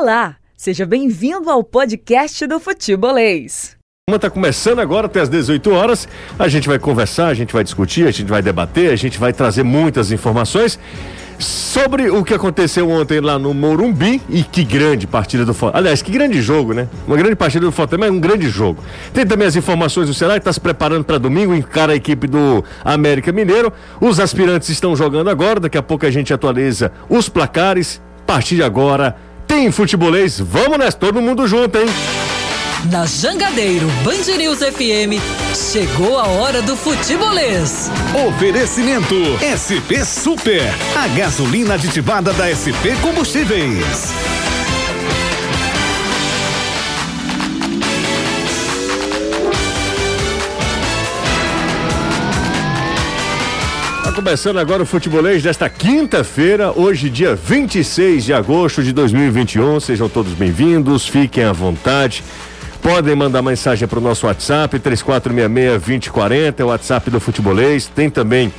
Olá, seja bem-vindo ao podcast do Futebolês. Está começando agora até às 18 horas. A gente vai conversar, a gente vai discutir, a gente vai debater, a gente vai trazer muitas informações sobre o que aconteceu ontem lá no Morumbi e que grande partida do Fortaleza. Aliás, que grande jogo, né? Uma grande partida do Fortaleza, mas um grande jogo. Tem também as informações do Ceará que está se preparando para domingo, encara a equipe do América Mineiro. Os aspirantes estão jogando agora, daqui a pouco a gente atualiza os placares. A partir de agora, tem futebolês. Vamos nessa, todo mundo junto, hein? Na Jangadeiro Band News FM, chegou a hora do futebolês. Oferecimento SP Super, a gasolina aditivada da SP Combustíveis. Tá começando agora o futebolês desta quinta-feira, hoje dia 26 de agosto de 2021. Sejam todos bem-vindos, fiquem à vontade. Podem mandar mensagem para o nosso WhatsApp, 3466-2040, é o WhatsApp do Futebolês. Tem também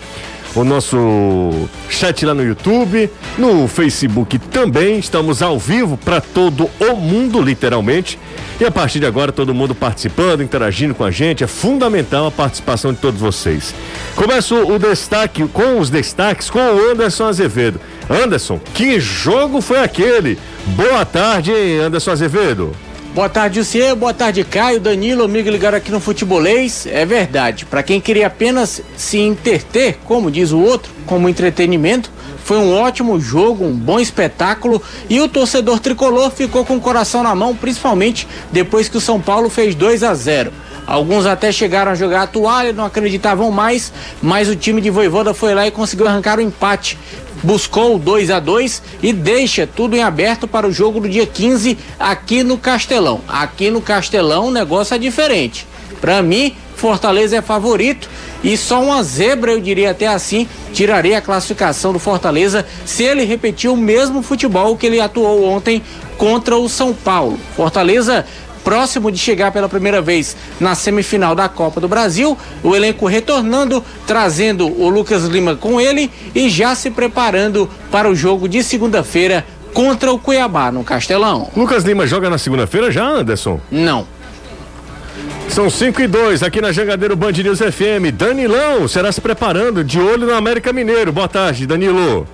o nosso chat lá no YouTube, no Facebook também. Estamos ao vivo para todo o mundo, literalmente. E a partir de agora, todo mundo participando, interagindo com a gente. É fundamental a participação de todos vocês. Começo o destaque com os destaques com o Anderson Azevedo. Anderson, que jogo foi aquele? Boa tarde, Anderson Azevedo. Boa tarde, Luciano. Boa tarde, Caio, Danilo, amigo ligado aqui no Futebolês. É verdade. Para quem queria apenas se interter, como diz o outro, como entretenimento, foi um ótimo jogo, um bom espetáculo e o torcedor tricolor ficou com o coração na mão, principalmente depois que o São Paulo fez 2 a 0. Alguns até chegaram a jogar a toalha, não acreditavam mais, mas o time de Voivoda foi lá e conseguiu arrancar o empate buscou 2 a 2 e deixa tudo em aberto para o jogo do dia 15 aqui no Castelão. Aqui no Castelão o negócio é diferente. Para mim, Fortaleza é favorito e só uma zebra, eu diria até assim, tiraria a classificação do Fortaleza se ele repetir o mesmo futebol que ele atuou ontem contra o São Paulo. Fortaleza próximo de chegar pela primeira vez na semifinal da Copa do Brasil. O elenco retornando, trazendo o Lucas Lima com ele e já se preparando para o jogo de segunda-feira contra o Cuiabá no Castelão. Lucas Lima joga na segunda-feira já, Anderson? Não. São 5 e 2 aqui na Jangadeiro Band News FM. Danilão será se preparando de olho no América Mineiro. Boa tarde, Danilo.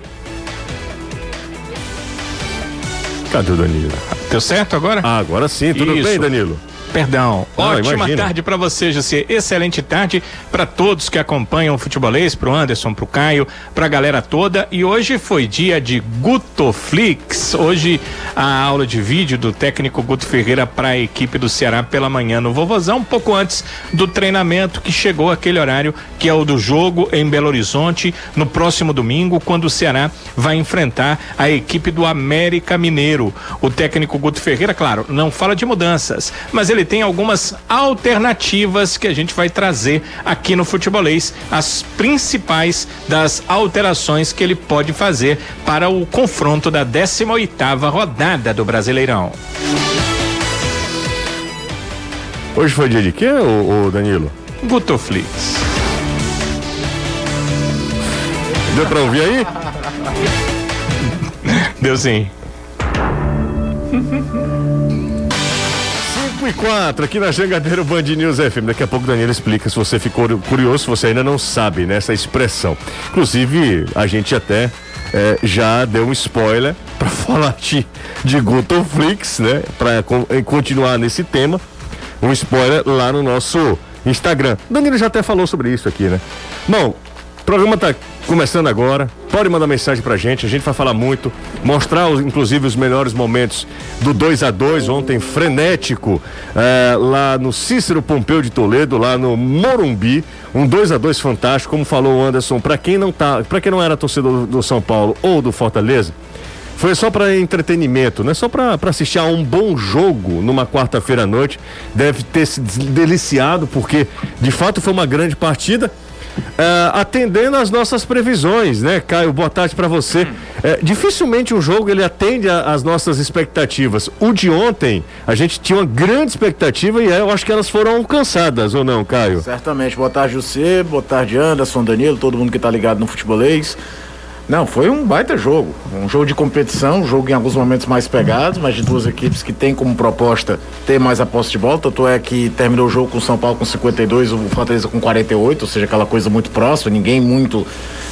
Cadê o Danilo? Deu certo agora? Ah, agora sim, tudo Isso. bem, Danilo? Perdão. Ah, Ótima imagina. tarde para você, José. Excelente tarde para todos que acompanham o futebolês, pro Anderson, pro Caio, pra galera toda. E hoje foi dia de Gutoflix. Hoje a aula de vídeo do técnico Guto Ferreira para a equipe do Ceará pela manhã no Vovozão, um pouco antes do treinamento que chegou aquele horário que é o do jogo em Belo Horizonte no próximo domingo, quando o Ceará vai enfrentar a equipe do América Mineiro. O técnico Guto Ferreira, claro, não fala de mudanças, mas ele tem algumas alternativas que a gente vai trazer aqui no futebolês, as principais das alterações que ele pode fazer para o confronto da 18ª rodada do Brasileirão. Hoje foi dia de quê, ô, ô Danilo? Gutoflix. Deu pra ouvir aí? Deu sim. 5 e 4 aqui na Jangadeiro Band News FM. Daqui a pouco o Danilo explica se você ficou curioso, se você ainda não sabe nessa expressão. Inclusive, a gente até eh, já deu um spoiler para falar de, de Gutoflix, né? Para continuar nesse tema. Um spoiler lá no nosso Instagram. Danilo já até falou sobre isso aqui, né? Bom, programa tá começando agora. Pode mandar mensagem pra gente, a gente vai falar muito, mostrar os- inclusive os melhores momentos do 2 a 2 ontem frenético eh, lá no Cícero Pompeu de Toledo, lá no Morumbi, um 2 a 2 fantástico, como falou o Anderson, pra quem não tá, para quem não era torcedor do, São Paulo ou do Fortaleza, foi só para entretenimento, não é só para assistir a um bom jogo numa quarta-feira à noite. Deve ter se deliciado, porque de fato foi uma grande partida. Eh, atendendo às nossas previsões, né, Caio? Boa tarde para você. Eh, dificilmente um jogo ele atende a- às nossas expectativas. O de ontem, a gente tinha uma grande expectativa e eu acho que elas foram alcançadas, ou não, Caio? Certamente. Boa tarde, você. Boa tarde, Anderson, Danilo, todo mundo que tá ligado no futebolês. Não, foi um baita jogo. Um jogo de competição, um jogo em alguns momentos mais pegados, mas de duas equipes que têm como proposta ter mais a posse de bola. Tanto é que terminou o jogo com o São Paulo com 52, o Fortaleza com 48, ou seja, aquela coisa muito próxima, ninguém muito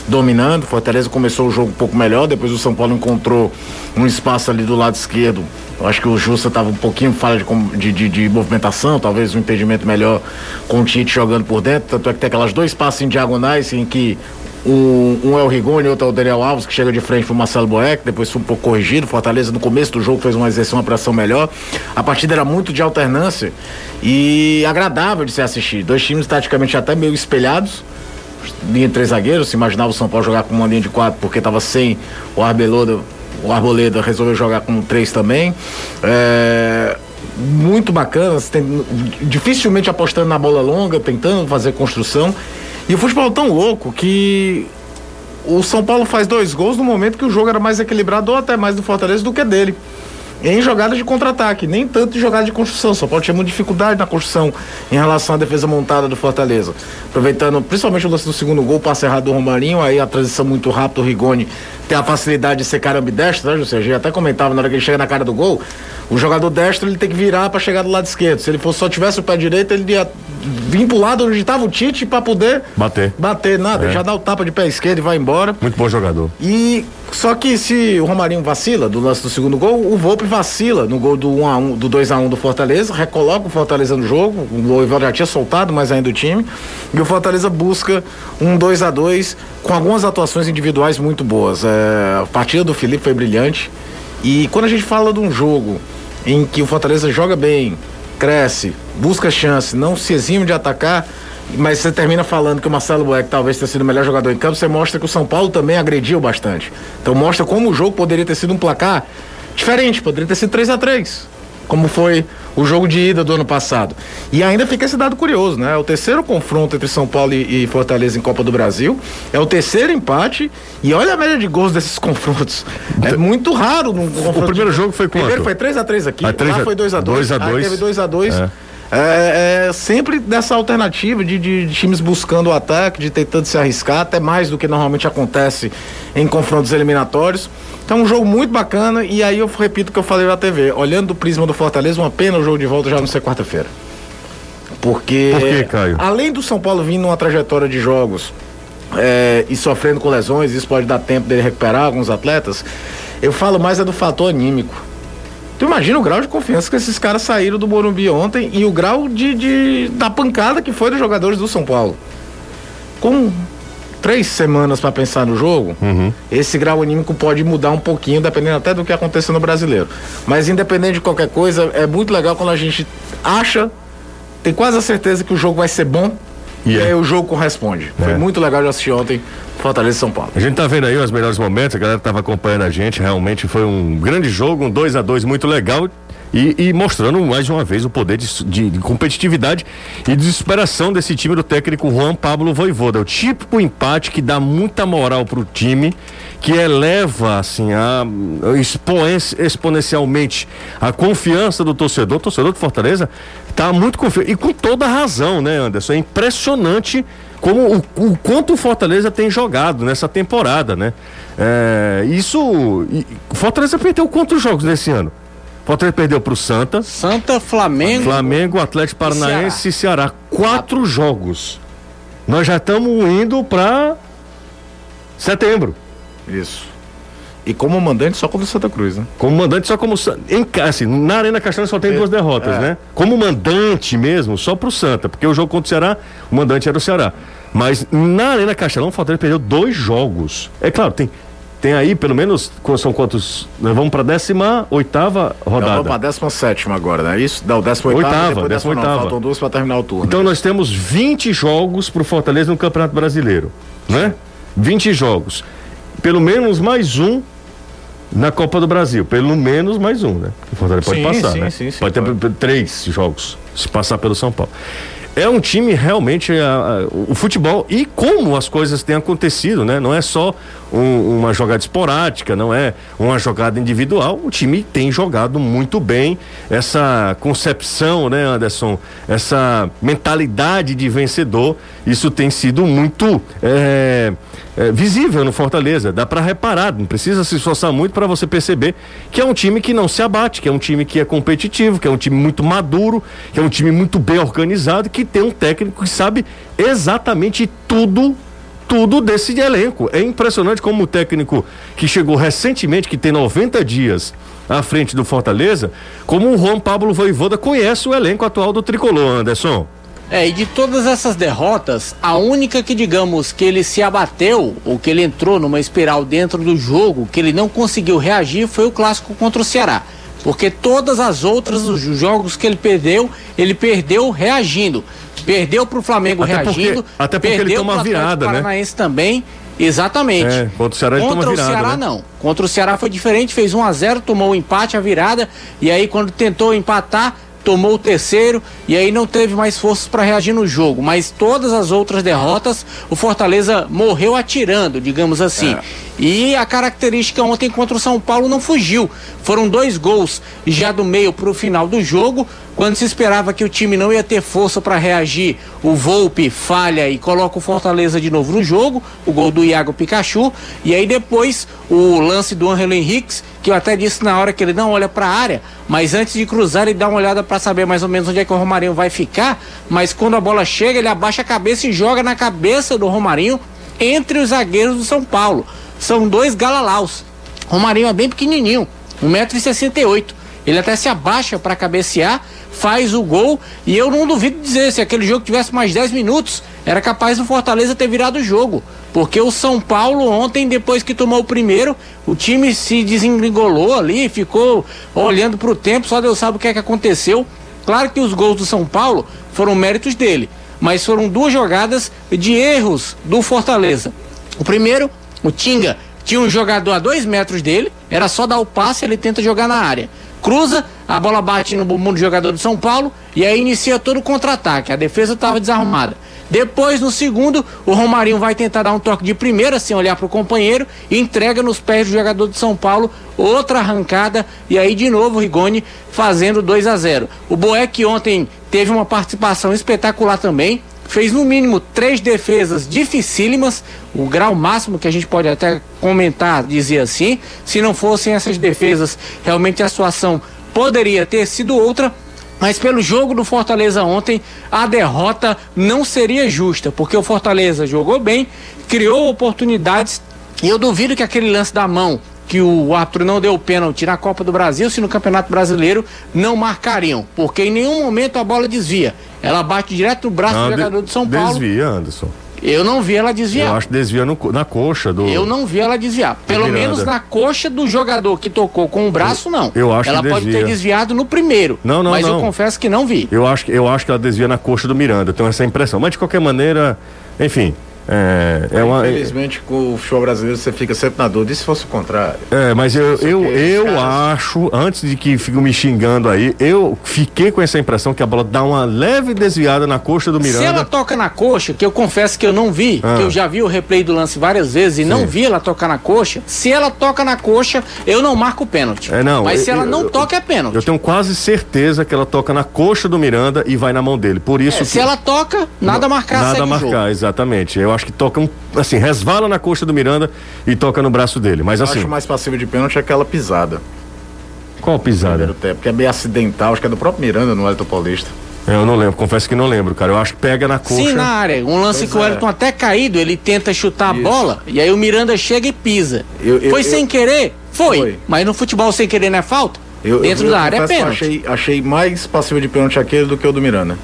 dominando. O Fortaleza começou o jogo um pouco melhor, depois o São Paulo encontrou um espaço ali do lado esquerdo. Eu acho que o Justa estava um pouquinho falha de, de, de, de, movimentação, talvez um impedimento melhor com o Tite jogando por dentro. Tanto é que tem aquelas dois passos em diagonais em que um, um é o Rigoni, outro é o Daniel Alves, que chega de frente pro Marcelo Boeck, depois foi um pouco corrigido. Fortaleza no começo do jogo fez uma exerção, uma pressão melhor. A partida era muito de alternância e agradável de se assistir. Dois times taticamente até meio espelhados. Linha de três zagueiros, se imaginava o São Paulo jogar com uma linha de quatro porque estava sem o Arbeloda. O Arboleda resolveu jogar com três também. É, muito bacana, tem, dificilmente apostando na bola longa, tentando fazer construção. E o futebol é tão louco que o São Paulo faz dois gols no momento que o jogo era mais equilibrado ou até mais do Fortaleza do que dele. Em jogadas de contra-ataque, nem tanto de jogada de construção. São Paulo tinha muita dificuldade na construção em relação à defesa montada do Fortaleza. Aproveitando principalmente o lance do segundo gol, passe errado do Romarinho, aí a transição muito rápida, o Rigoni tem a facilidade de ser cara ambidestro, né, José? Até comentava na hora que ele chega na cara do gol, o jogador destro ele tem que virar para chegar do lado esquerdo. Se ele fosse, só tivesse o pé direito, ele ia vir pro lado onde estava o Tite para poder bater. Bater, nada. É. Já dá o tapa de pé esquerdo e vai embora. Muito bom jogador. E só que se o Romarinho vacila do lance do segundo gol, o Volpe vacila no gol do 1 a 1 do 2 a 1 do Fortaleza, recoloca o Fortaleza no jogo. O Loival já tinha soltado mais ainda o time. E o Fortaleza busca um 2 a 2 com algumas atuações individuais muito boas. É, a partida do Felipe foi brilhante. E quando a gente fala de um jogo em que o Fortaleza joga bem, cresce, busca chance, não se exime de atacar, mas você termina falando que o Marcelo Boeck talvez tenha sido o melhor jogador em campo, você mostra que o São Paulo também agrediu bastante. Então mostra como o jogo poderia ter sido um placar diferente, poderia ter sido 3 a 3 como foi o jogo de ida do ano passado. E ainda fica esse dado curioso, né? É o terceiro confronto entre São Paulo e, e, Fortaleza em Copa do Brasil. É o terceiro empate. E olha a média de gols desses confrontos. É muito raro num confronto. O primeiro jogo foi quanto? Primeiro foi 3x3 aqui. Ah, 3 lá foi 2x2. 2x2. Teve 2x2. É. É, sempre dessa alternativa de, de, de, times buscando o ataque, de tentando se arriscar, até mais do que normalmente acontece em confrontos eliminatórios. Então, um jogo muito bacana. E aí eu repito o que eu falei na TV. Olhando do prisma do Fortaleza, uma pena o jogo de volta já não ser quarta-feira. Porque. Por quê, Caio? Além do São Paulo vindo numa trajetória de jogos é, e sofrendo com lesões, isso pode dar tempo dele recuperar alguns atletas. Eu falo mais é do fator anímico. Tu imagina o grau de confiança que esses caras saíram do Morumbi ontem e o grau de, de da pancada que foi dos jogadores do São Paulo. Com três semanas para pensar no jogo, uhum. esse grau anímico pode mudar um pouquinho, dependendo até do que aconteça no brasileiro. Mas independente de qualquer coisa, é muito legal quando a gente acha, tem quase a certeza que o jogo vai ser bom. E é. aí o jogo corresponde. É. Foi muito legal de assistir ontem Fortaleza e São Paulo. A gente tá vendo aí os melhores momentos, a galera tava acompanhando a gente, realmente foi um grande jogo, um 2 a 2 muito legal. E, e, mostrando mais uma vez o poder de, de, de, competitividade e desesperação desse time do técnico Juan Pablo Voivoda. O típico empate que dá muita moral pro time, que eleva assim a, exponencialmente a confiança do torcedor. O torcedor do Fortaleza tá muito confiante e com toda razão, né, Anderson? É impressionante como o, o quanto o Fortaleza tem jogado nessa temporada, né? É, isso. O Fortaleza perdeu quantos jogos nesse ano? Fortaleza perdeu para o Santa. Santa, Flamengo. Flamengo, Atlético Paranaense e Ceará. Ceará. Quatro Quatro jogos. Nós já estamos indo para setembro. Isso. E como mandante só contra o Santa Cruz, né? Como mandante só como em assim, na Arena Castanha só tem é, duas derrotas, é. né? Como mandante mesmo, só pro Santa, porque o jogo contra o Ceará, o mandante era o Ceará. Mas na Arena Castelão, o Fortaleza perdeu dois jogos. É claro, tem tem aí pelo menos são quantos? Nós vamos para 18 oitava rodada. Nós vamos para 17 agora, né? Isso, não, 18 oitava, oitava, oitava. Faltam duas para terminar o turno. Então nós temos 20 jogos para o Fortaleza no Campeonato Brasileiro, né? 20 jogos. Pelo menos mais um na Copa do Brasil, pelo menos mais um, né? O Fortaleza pode passar, sim, né? Sim, sim, pode ter pode. três jogos se passar pelo São Paulo é um time realmente a, a, o futebol e como as coisas têm acontecido, né? Não é só um, uma jogada esporádica, não é uma jogada individual. O time tem jogado muito bem essa concepção, né, Anderson? Essa mentalidade de vencedor. Isso tem sido muito é, é, visível no Fortaleza. Dá para reparar, não precisa se esforçar muito para você perceber que é um time que não se abate, que é um time que é competitivo, que é um time muito maduro, que é um time muito bem organizado, que tem um técnico que sabe exatamente tudo tudo desse elenco. É impressionante como o técnico que chegou recentemente, que tem 90 dias à frente do Fortaleza, como o Juan Pablo Voivoda conhece o elenco atual do Tricolor, Anderson. É, e de todas essas derrotas, a única que digamos que ele se abateu, ou que ele entrou numa espiral dentro do jogo, que ele não conseguiu reagir, foi o clássico contra o Ceará. Porque todas as outras, os jogos que ele perdeu, ele perdeu reagindo. Perdeu para o Flamengo até reagindo. Porque, até porque ele toma virada, né? Paranaense também. Exatamente. É, contra o Ceará ele contra virada, o Ceará né? não. Contra o Ceará foi diferente, fez 1 a 0, tomou o empate, a virada e aí quando tentou empatar, tomou o terceiro e aí não teve mais forças para reagir no jogo. Mas todas as outras derrotas, o Fortaleza morreu atirando, digamos assim. É. E a característica ontem contra o São Paulo não fugiu. Foram dois gols já do meio para o final do jogo. Quando se esperava que o time não ia ter força para reagir, o Volpe falha e coloca o Fortaleza de novo no jogo, o gol do Iago Pikachu, e aí depois o lance do Angelo Henriques, que eu até disse na hora que ele não olha para a área, mas antes de cruzar ele dá uma olhada para saber mais ou menos onde é que o Romarinho vai ficar, mas quando a bola chega ele abaixa a cabeça e joga na cabeça do Romarinho entre os zagueiros do São Paulo. São dois galalaus. Romarinho é bem pequenininho, 1,68m. Ele até se abaixa para cabecear faz o gol. E eu não duvido dizer, se aquele jogo tivesse mais 10 minutos, era capaz do Fortaleza ter virado o jogo. Porque o São Paulo ontem, depois que tomou o primeiro, o time se desengolou ali, ficou olhando para o tempo, só Deus sabe o que é que aconteceu. Claro que os gols do São Paulo foram méritos dele, mas foram duas jogadas de erros do Fortaleza. O primeiro, o Tinga tinha um jogador a dois metros dele, era só dar o passe, ele tenta jogar na área cruza, a bola bate no bumbum do jogador do São Paulo e aí inicia todo o contra-ataque. A defesa estava desarrumada. Depois, no segundo, o Romarinho vai tentar dar um toque de primeira, sem olhar para o companheiro, e entrega nos pés do jogador de São Paulo outra arrancada, e aí de novo o Rigoni fazendo 2 a 0 O Boeck ontem teve uma participação espetacular também, fez no mínimo três defesas dificílimas, o grau máximo que a gente pode até comentar, dizer assim. Se não fossem essas defesas, realmente a situação poderia ter sido outra. Mas pelo jogo do Fortaleza ontem, a derrota não seria justa, porque o Fortaleza jogou bem, criou oportunidades. E eu duvido que aquele lance da mão que o árbitro não deu pênalti na Copa do Brasil, se no Campeonato Brasileiro não marcariam, porque em nenhum momento a bola desvia. Ela bate direto no braço não, do jogador de São Paulo. Desvia, Anderson. Eu não vi ela desviar. Eu acho que desvia no, na coxa do. Eu não vi ela desviar. Pelo menos na coxa do jogador que tocou com o braço, não. Eu acho ela que pode ter desviado no primeiro. Não, não, mas não. eu confesso que não vi. Eu acho, eu acho que ela desvia na coxa do Miranda. Eu tenho essa impressão. Mas de qualquer maneira, enfim, é, é uma, Infelizmente, com o show brasileiro, você fica sempre na dúvida. E se fosse o contrário? É, mas eu, eu, eu caras... acho, antes de que fiquem me xingando aí, eu fiquei com essa impressão que a bola dá uma leve desviada na coxa do Miranda. Se ela toca na coxa, que eu confesso que eu não vi, ah. que eu já vi o replay do lance várias vezes e Sim. não vi ela tocar na coxa, se ela toca na coxa, eu não marco o pênalti. É, não, mas eu, se ela não eu, toca, é pênalti. Eu tenho quase certeza que ela toca na coxa do Miranda e vai na mão dele. Por isso é, que... Se ela toca, nada marcar, Nada marcar, exatamente. Eu acho que toca um assim, resvala na coxa do Miranda e toca no braço dele. Mas assim. Eu acho mais passivo de pênalti aquela pisada. Qual pisada? Tempo, porque é bem acidental, acho que é do próprio Miranda no Elton Paulista. Eu não lembro, confesso que não lembro, cara. Eu acho que pega na coxa. Sim, na área. Um lance pois que é. o Elton até caído, ele tenta chutar Isso. a bola e aí o Miranda chega e pisa. Eu, eu, Foi eu, sem querer? Foi. Foi. Mas no futebol sem querer não é falta? Dentro da área é pênalti. Achei, achei mais passivo de pênalti aquele do que o do Miranda.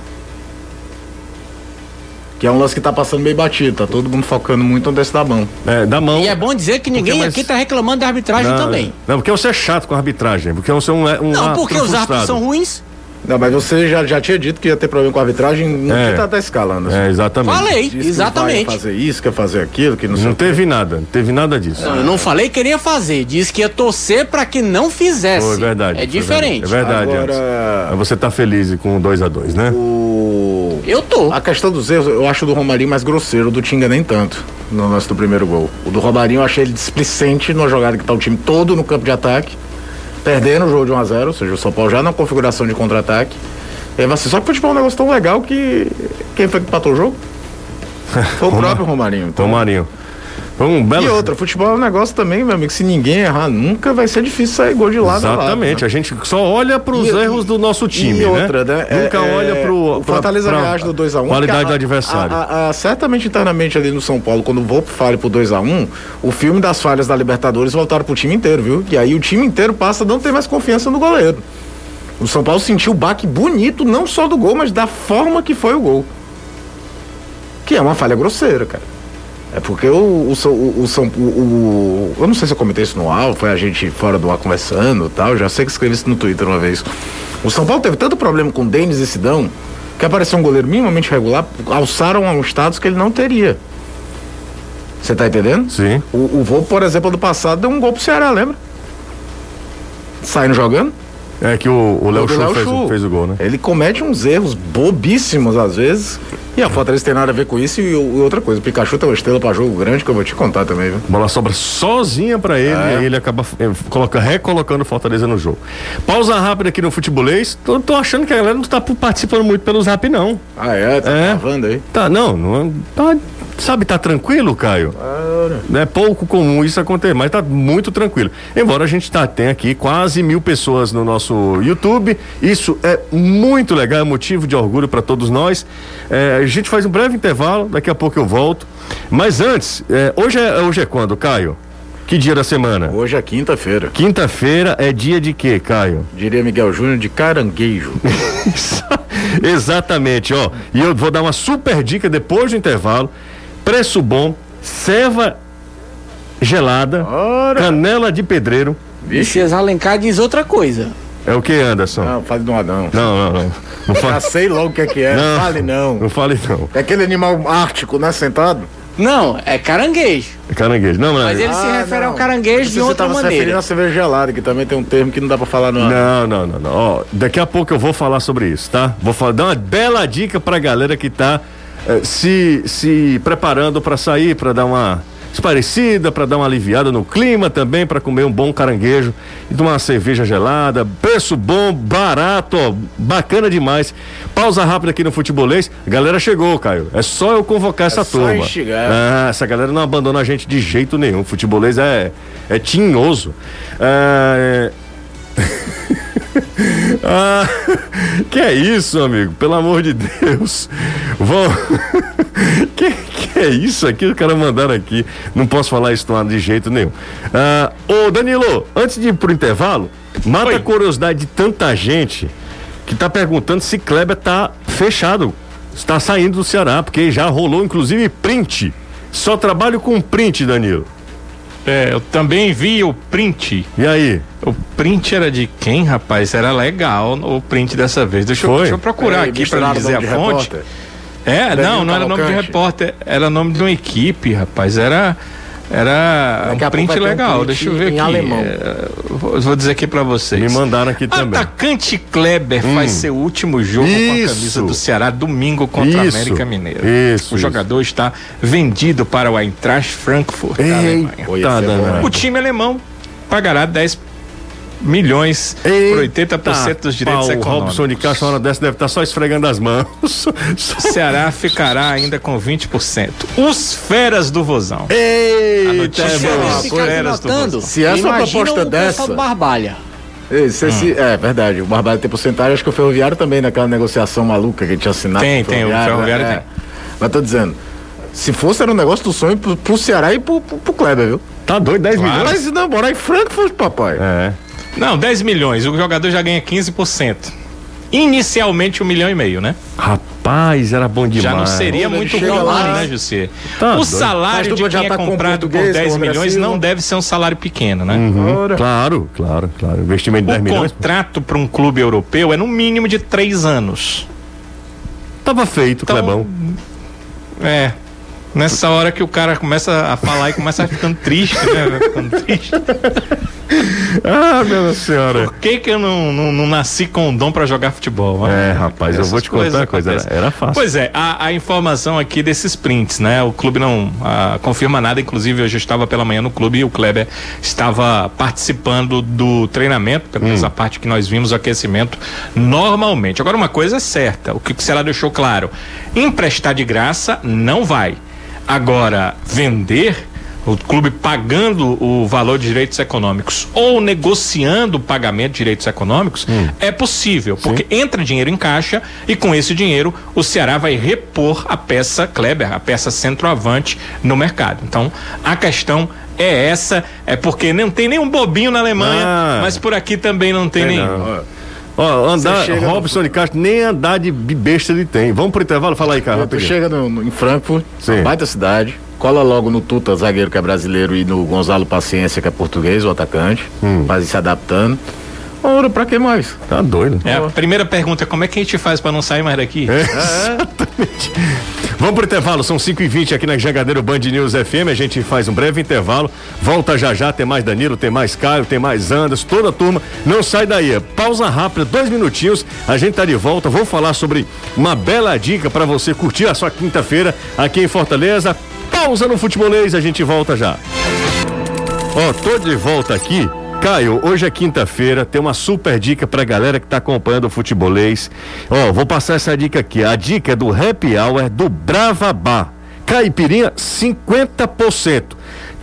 Que é um lance que tá passando meio batido, tá todo mundo focando muito no desse da mão. É, da mão. E é bom dizer que ninguém mais... aqui tá reclamando da arbitragem não, também. Não, porque você é chato com a arbitragem, porque você é um, um Não, porque os árbitros são ruins. Não, mas você já, já tinha dito que ia ter problema com a arbitragem, não é, tá, tá escalando. Assim. É, exatamente. Falei, Disse exatamente. Que fazer isso, quer fazer aquilo, que não Não teve nada, não teve nada disso. Não, eu não falei que queria fazer, disse que ia torcer para que não fizesse. Foi verdade. É diferente. É verdade. Agora... Você tá feliz com 2 a 2 né? O Eu tô. A questão dos erros, eu acho do Romarinho mais grosseiro, o do Tinga nem tanto, no lance do primeiro gol. O do Romarinho eu achei ele displicente numa jogada que tá o time todo no campo de ataque, perdendo o jogo de 1x0, ou seja, o São Paulo já na configuração de contra-ataque. Aí você, só que o futebol é um negócio tão legal que quem foi que empatou o jogo? Foi o próprio Romarinho. Então. Romarinho. Foi um belo. E outra, futebol é um negócio também, meu amigo, se ninguém errar nunca, vai ser difícil sair gol de lado a lado, Exatamente, né? a gente só olha para os erros do nosso time, e outra, né? né? Nunca é, olha pro o Fortaleza pra- reage do 2x1. Qualidade porque do a- adversário. a- a- a- certamente internamente ali no São Paulo, quando o Volpe fale pro 2x1, o filme das falhas da Libertadores voltaram pro time inteiro, viu? E aí o time inteiro passa a não ter mais confiança no goleiro. O São Paulo sentiu o baque bonito, não só do gol, mas da forma que foi o gol. Que é uma falha grosseira, cara. É porque o, o, São- o, o Eu não sei se eu comentei isso no ar, foi a gente fora do ar conversando e tal. Já sei que escrevi isso no Twitter uma vez. O São Paulo teve tanto problema com Denis e Sidão que apareceu um goleiro minimamente regular, alçaram a um status que ele não teria. Você tá entendendo? Sim. O, o Vô, por exemplo, do passado deu um gol pro Ceará, lembra? Saindo jogando. É que o o Léo Chu fez, o- fez o gol, né? Ele comete uns erros bobíssimos às vezes. E a Fortaleza tem nada a ver com isso. E, e outra coisa, o Pikachu tem uma estrela pra jogo grande que eu vou te contar também, viu? A bola sobra sozinha pra ele É. e aí ele acaba eh, coloca, recolocando Fortaleza no jogo. Pausa rápida aqui no futebolês. Tô, tô achando que a galera não tá participando muito pelo zap, não. Ah, é? Tá É. gravando aí? Tá, não, não tá, sabe, tá tranquilo, Caio? É pouco comum isso acontecer, mas tá muito tranquilo. Embora a gente tá, tem aqui quase mil pessoas no nosso YouTube, isso é muito legal, é motivo de orgulho para todos nós. É, a gente faz um breve intervalo, daqui a pouco eu volto. Mas antes, é, hoje, é, hoje é quando, Caio? Que dia da semana? Hoje é quinta-feira. Quinta-feira é dia de quê, Caio? Diria Miguel Júnior de caranguejo. Exatamente, ó. E eu vou dar uma super dica depois do intervalo. Preço bom, serva gelada, Ora! canela de pedreiro. Messias Alencar diz outra coisa. É o que, Anderson? Não, fale do Adão. Não, não, não. Não, Já fa sei logo o que é que é. Não. Fale não. não fale não. É aquele animal ártico, né? Sentado? Não, é caranguejo. Caranguejo. Não, não. Mas ele se Ah, refere não. ao caranguejo de Você outra tava se referindo maneira. à cerveja gelada, que também tem um termo que não dá pra falar no ar. Não, não, não, não. Ó, daqui a pouco eu vou falar sobre isso, tá? Vou falar, dar uma bela dica pra galera que tá eh, se, se preparando pra sair, pra dar uma esparecida, pra dar uma aliviada no clima também, pra comer um bom caranguejo e tomar uma cerveja gelada, preço bom, barato, ó, bacana demais. Pausa rápida aqui no futebolês. Galera chegou, Caio. É só eu convocar essa só turma. Ah, essa galera não abandona a gente de jeito nenhum. Futebolês é é tinhoso. É, ah, que é isso, amigo? Pelo amor de Deus. Vão. que, que é isso aqui? Os caras mandaram aqui. Não posso falar isso de jeito nenhum. Ah, ô, Danilo, antes de ir pro intervalo, mata Oi. a curiosidade de tanta gente que tá perguntando se Kleber tá fechado. Está saindo do Ceará, porque já rolou inclusive print. Só trabalho com print, Danilo. É, eu também vi o print. E aí? O print era de quem, rapaz? Era legal o print dessa vez. Deixa, eu, deixa eu procurar Peraí, aqui pra misturaram dizer a nome de fonte. repórter? É, não, não era nome de repórter, era nome de uma equipe, rapaz. Era era Daqui um print um legal. print Deixa eu ver em aqui. alemão. É, vou, dizer aqui pra vocês. Me mandaram aqui também. Atacante Kleber faz seu último jogo com a Hum. Isso. camisa do Ceará domingo contra Isso. a América Mineira. Isso, O isso. jogador está vendido para o Eintracht Frankfurt da Alemanha. Eita, danado. né? O time alemão pagará 10 milhões por 80% dos direitos pau, O econômicos. Robson de Castro, uma hora dessa, deve estar só esfregando as mãos. O Ceará ficará ainda com 20%. Os feras do Vozão. A Eita, notícia é é boa. Feras do. Vozão. Se essa Imagina proposta o dessa- do Barbalha. Esse, esse- Hum. É verdade, o Barbalho tem porcentagem, acho que o Ferroviário também, naquela negociação maluca que a gente tinha assinado. Tem, tem, o Ferroviário é. tem. Mas tô dizendo, se fosse era um negócio do sonho pro, pro Ceará e pro, pro, pro Kleber, viu? Tá doido, 10 Claro. milhões? Mas não, morar em Frankfurt, papai. É. Não, 10 milhões. O jogador já ganha 15%. Inicialmente um milhão e meio, né? Rapaz, era bom demais. Já não seria Ele muito ruim, lá- né, José? Tá o doido. salário de quem é ataque com comprado por português, 10 com André milhões Silva. não deve ser um salário pequeno, né? Ora. Claro, claro, claro. Investimento de 10 O milhões. contrato para um clube europeu é no mínimo de três anos. Tava feito, Então, Clebão. É. Nessa hora que o cara começa a falar e começa a ficando triste, né? Ficando triste. ah, minha senhora. Por que, que eu não, não, não nasci com um dom pra jogar futebol? É, rapaz, eu vou te contar uma coisa, era, era fácil. Pois é, a, a, informação aqui desses prints, né? O clube não a, confirma nada, inclusive hoje eu estava pela manhã no clube e o Kleber estava participando do treinamento, pelo menos hum. a parte que nós vimos, o aquecimento, normalmente. Agora, uma coisa é certa, o que o Ceará deixou claro: emprestar de graça não vai. Agora, vender o clube pagando o valor de direitos econômicos ou negociando o pagamento de direitos econômicos, hum. é possível, porque Sim. entra dinheiro em caixa e com esse dinheiro o Ceará vai repor a peça Kleber, a peça centroavante no mercado. Então, a questão é essa, é porque não tem nenhum bobinho na Alemanha, ah, mas por aqui também não tem, tem nenhum. Não. Ó, andar, Robson no... de Castro, nem andar de besta ele tem. Vamos pro intervalo? Fala aí, cara. Tu chega no, no, em Frankfurt, Sim. baita cidade, cola logo no Tuta, zagueiro que é brasileiro, e no Gonzalo Paciência, que é português, o atacante, hum. vai se adaptando. Ora, pra que mais? Tá doido. É, a primeira pergunta, como é que a gente faz pra não sair mais daqui? É, exatamente. Vamos pro intervalo, são 5 e 20 aqui na Jangadeiro Band News FM. A gente faz um breve intervalo. Volta já já, tem mais Danilo, tem mais Caio, tem mais Anderson, toda a turma. Não sai daí. Pausa rápida, dois minutinhos. A gente tá de volta. Vou falar sobre uma bela dica para você curtir a sua quinta-feira aqui em Fortaleza. Pausa no futebolês, a gente volta já. Ó, oh, tô de volta aqui Caio, hoje é quinta-feira, tem uma super dica pra galera que tá acompanhando o futebolês. Ó, oh, vou passar essa dica aqui. A dica é do Happy Hour do Brava Bar. Caipirinha 50%.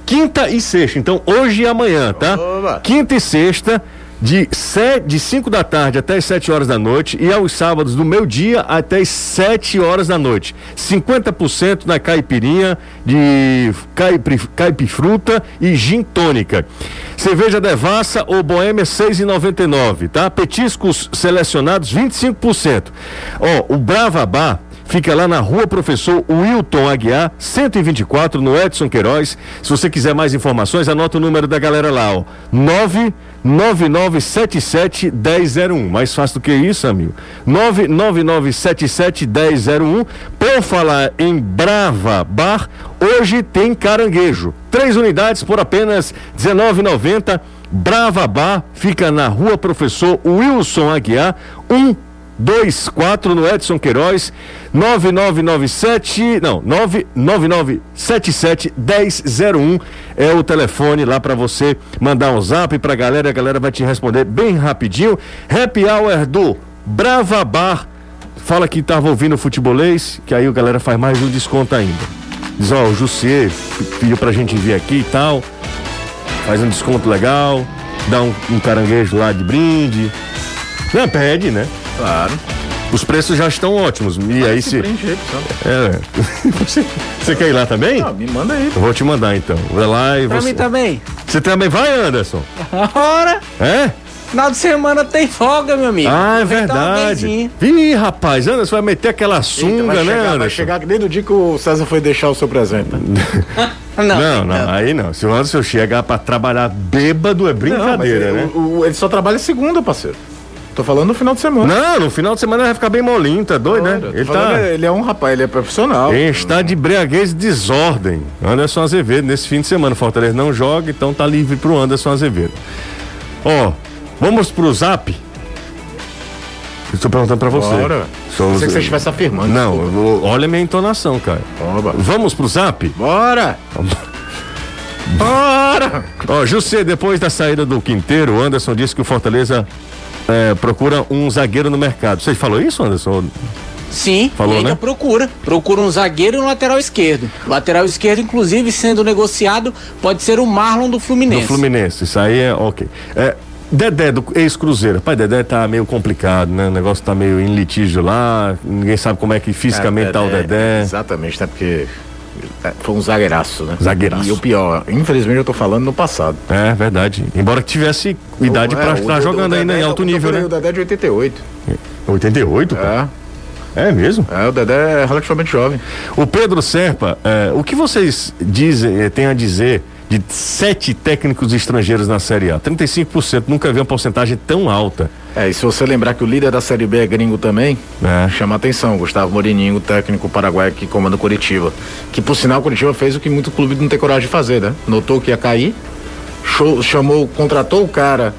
Quinta e sexta, então hoje e amanhã, tá? Oba. Quinta e sexta de, se, de 5 da tarde até as 7 horas da noite e aos sábados do meio dia até as 7 horas da noite. 50% na caipirinha de caipri, caipifruta e gin tônica. Cerveja Devassa ou Boêmia 6,99, tá? Petiscos selecionados 25%. Ó, o Brava Bar Fica lá na rua Professor Wilton Aguiar, 124, no Edson Queiroz. Se você quiser mais informações, anota o número da galera lá, ó. 99977 1001. Mais fácil do que isso, amigo. 99977 1001. Por falar em Brava Bar, hoje tem caranguejo. Três unidades por apenas R$19,90. Brava Bar fica na rua Professor Wilson Aguiar, 1 24 no Edson Queiroz, 9997, não, 99977 1001 é o telefone lá para você mandar um zap pra galera, a galera vai te responder bem rapidinho. Happy Hour do Brava Bar. Fala que tava ouvindo futebolês, que aí a galera faz mais um desconto ainda. Diz, ó, o Jussier pediu pra gente vir aqui e tal. Faz um desconto legal, dá um, um caranguejo lá de brinde. Não, pede, né? Claro. Os preços já estão ótimos. E aí se. É. Você, você quer ir lá também? Não, me manda aí. Eu vou te mandar então. Vai lá e pra você. mim também. Você também vai, Anderson? Ora! É? Final de semana tem folga, meu amigo. Ah, é verdade. Ih, rapaz, Anderson vai meter aquela sunga, Eita, né, chegar, Anderson? Vai chegar desde o dia que o César foi deixar o seu presente. não, não, não, aí não. Se o Anderson chegar pra trabalhar bêbado, é brincadeira, não, né? O, o, ele só trabalha segunda, parceiro. Tô falando no final de semana. Não, no final de semana ele vai ficar bem molinho, tá doido, né? Ele, tá... ele é um rapaz, ele é profissional. Em está de breaguez desordem. Anderson Azevedo, nesse fim de semana. Fortaleza não joga, então tá livre pro Anderson Azevedo. Ó, vamos pro zap. Estou perguntando pra você. Bora. Sou... Pensei que você estivesse afirmando. Não, eu, olha a minha entonação, cara. Oba. Vamos pro zap? Bora! Bora! Ó, José, depois da saída do Quinteiro, o Anderson disse que o Fortaleza é, procura um zagueiro no mercado. Você falou isso, Anderson? Sim, Falou, ainda né? procura. Procura um zagueiro e um lateral esquerdo. Lateral esquerdo, inclusive, sendo negociado, pode ser o Marlon do Fluminense. Do Fluminense, isso aí é ok. É, Dedé do ex-Cruzeiro. Pai, Dedé tá meio complicado, né? O negócio tá meio em litígio lá, ninguém sabe como é que fisicamente é, tá o Dedé. Exatamente, tá porque foi um zagueiraço, né? Zagueiraço. E o pior, infelizmente eu tô falando no passado. É, verdade. Embora tivesse idade para é, estar jogando ainda em alto nível, né? O Dedé é de 88. 88? É. É mesmo? É, o Dedé é relativamente jovem. O Pedro Serpa, é, o que vocês dizem, é, têm a dizer de sete técnicos estrangeiros na Série A? 35%, nunca vi uma porcentagem tão alta. É, e se você lembrar que o líder da Série B é gringo também, é. chama atenção, Gustavo Morininho, técnico paraguaio que comanda Curitiba. Que por sinal Curitiba fez o que muito clube não tem coragem de fazer, né? Notou que ia cair, show- chamou, contratou o cara,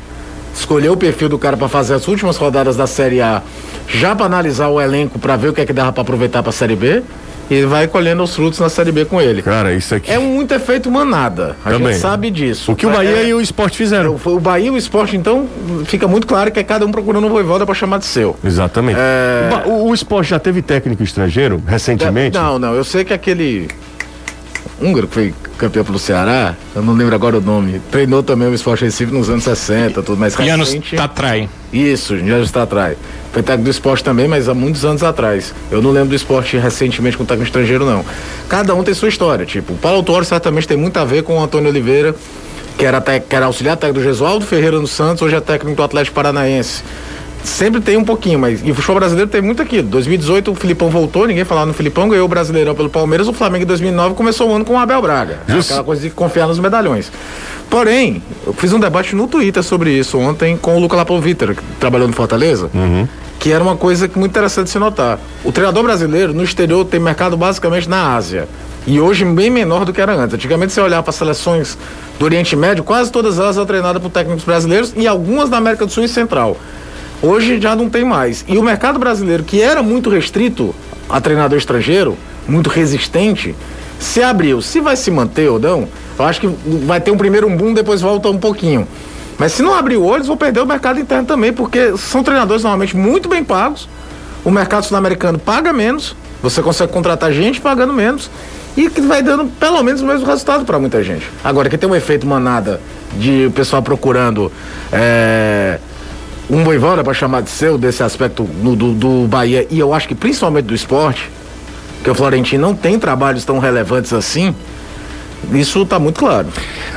escolheu o perfil do cara para fazer as últimas rodadas da Série A, já para analisar o elenco para ver o que é que dava para aproveitar para a Série B, e vai colhendo os frutos na Série B com ele. Cara, isso aqui. É muito efeito manada. A Também. gente sabe disso. O que o É- Bahia é- e o esporte fizeram. o, o Bahia e o esporte, então, fica muito claro que é cada um procurando um voivoda para chamar de seu. Exatamente. É. O, o esporte já teve técnico estrangeiro recentemente? Não, não, eu sei que aquele húngaro que foi campeão pelo Ceará, eu não lembro agora o nome, treinou também o Esporte Recife nos anos 60, tudo mais recente. Tatrai. Isso, já está atrás. Foi técnico do esporte também, mas há muitos anos atrás. Eu não lembro do esporte recentemente com técnico estrangeiro, não. Cada um tem sua história. Tipo, o Paulo Autuori certamente tem muito a ver com o Antônio Oliveira, que era, que era auxiliar técnico do Gesualdo Ferreira no Santos, hoje é técnico do Atlético Paranaense. Sempre tem um pouquinho, mas e o futebol brasileiro tem muito aquilo. 2018 o Filipão voltou, ninguém falava no Filipão, ganhou o Brasileirão pelo Palmeiras, o Flamengo em 2009 começou o ano com o Abel Braga. É Justo. Aquela coisa de confiar nos medalhões. Porém, eu fiz um debate no Twitter sobre isso ontem com o Luca Lapoviter, que trabalhou no Fortaleza, que era uma coisa que muito interessante se notar. O treinador brasileiro no exterior tem mercado basicamente na Ásia. E hoje bem menor do que era antes. Antigamente, você olhar para as seleções do Oriente Médio, quase todas elas eram treinadas por técnicos brasileiros e algumas da América do Sul e Central. Hoje já não tem mais. E o mercado brasileiro, que era muito restrito a treinador estrangeiro, muito resistente, se abriu. Se vai se manter ou não, eu acho que vai ter um primeiro boom, depois volta um pouquinho. Mas se não abrir o olho, vão perder o mercado interno também, porque são treinadores normalmente muito bem pagos. O mercado sul-americano paga menos, você consegue contratar gente pagando menos e que vai dando pelo menos o mesmo resultado para muita gente. Agora, que tem um efeito manada de o pessoal procurando é, um voivoda para chamar de seu desse aspecto no- do, do Bahia e eu acho que principalmente do esporte, que o Florentino não tem trabalhos tão relevantes assim, isso tá muito claro.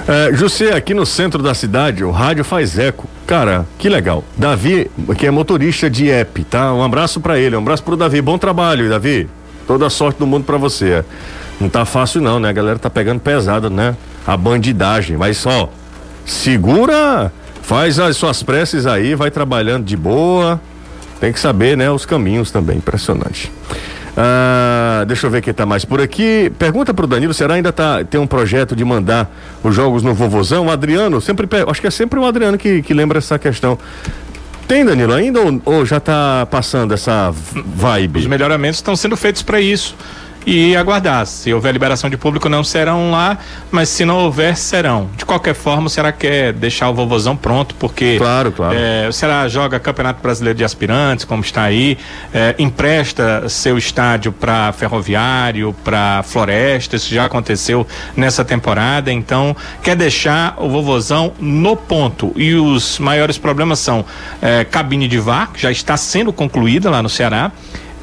É, José, aqui no centro da cidade, o rádio faz eco. Cara, que legal. Davi, que é motorista de app, tá? Um abraço pra ele, um abraço pro Davi. Bom trabalho, Davi. Toda a sorte do mundo pra você. Não tá fácil não, né? A galera tá pegando pesado, né? A bandidagem. Mas só, segura, faz as suas preces aí, vai trabalhando de boa. Tem que saber, né? Os caminhos também. Impressionante. Ah, deixa eu ver quem tá mais por aqui. Pergunta pro Danilo, será ainda tá, tem um projeto de mandar os jogos no vovozão? O Adriano, sempre, acho que é sempre o Adriano que, que lembra essa questão. Tem, Danilo, ainda ou, ou já tá passando essa v- Os vibe? melhoramentos estão sendo feitos para isso. E aguardar. Se houver liberação de público, não serão lá, mas se não houver, serão. De qualquer forma, o Ceará quer deixar o vovozão pronto, porque. Claro, claro. é, o Ceará joga Campeonato Brasileiro de Aspirantes, como está aí, é, empresta seu estádio para Ferroviário, para Floresta, isso já aconteceu nessa temporada, então quer deixar o vovozão no ponto. E os maiores problemas são é, cabine de VAR, que já está sendo concluída lá no Ceará,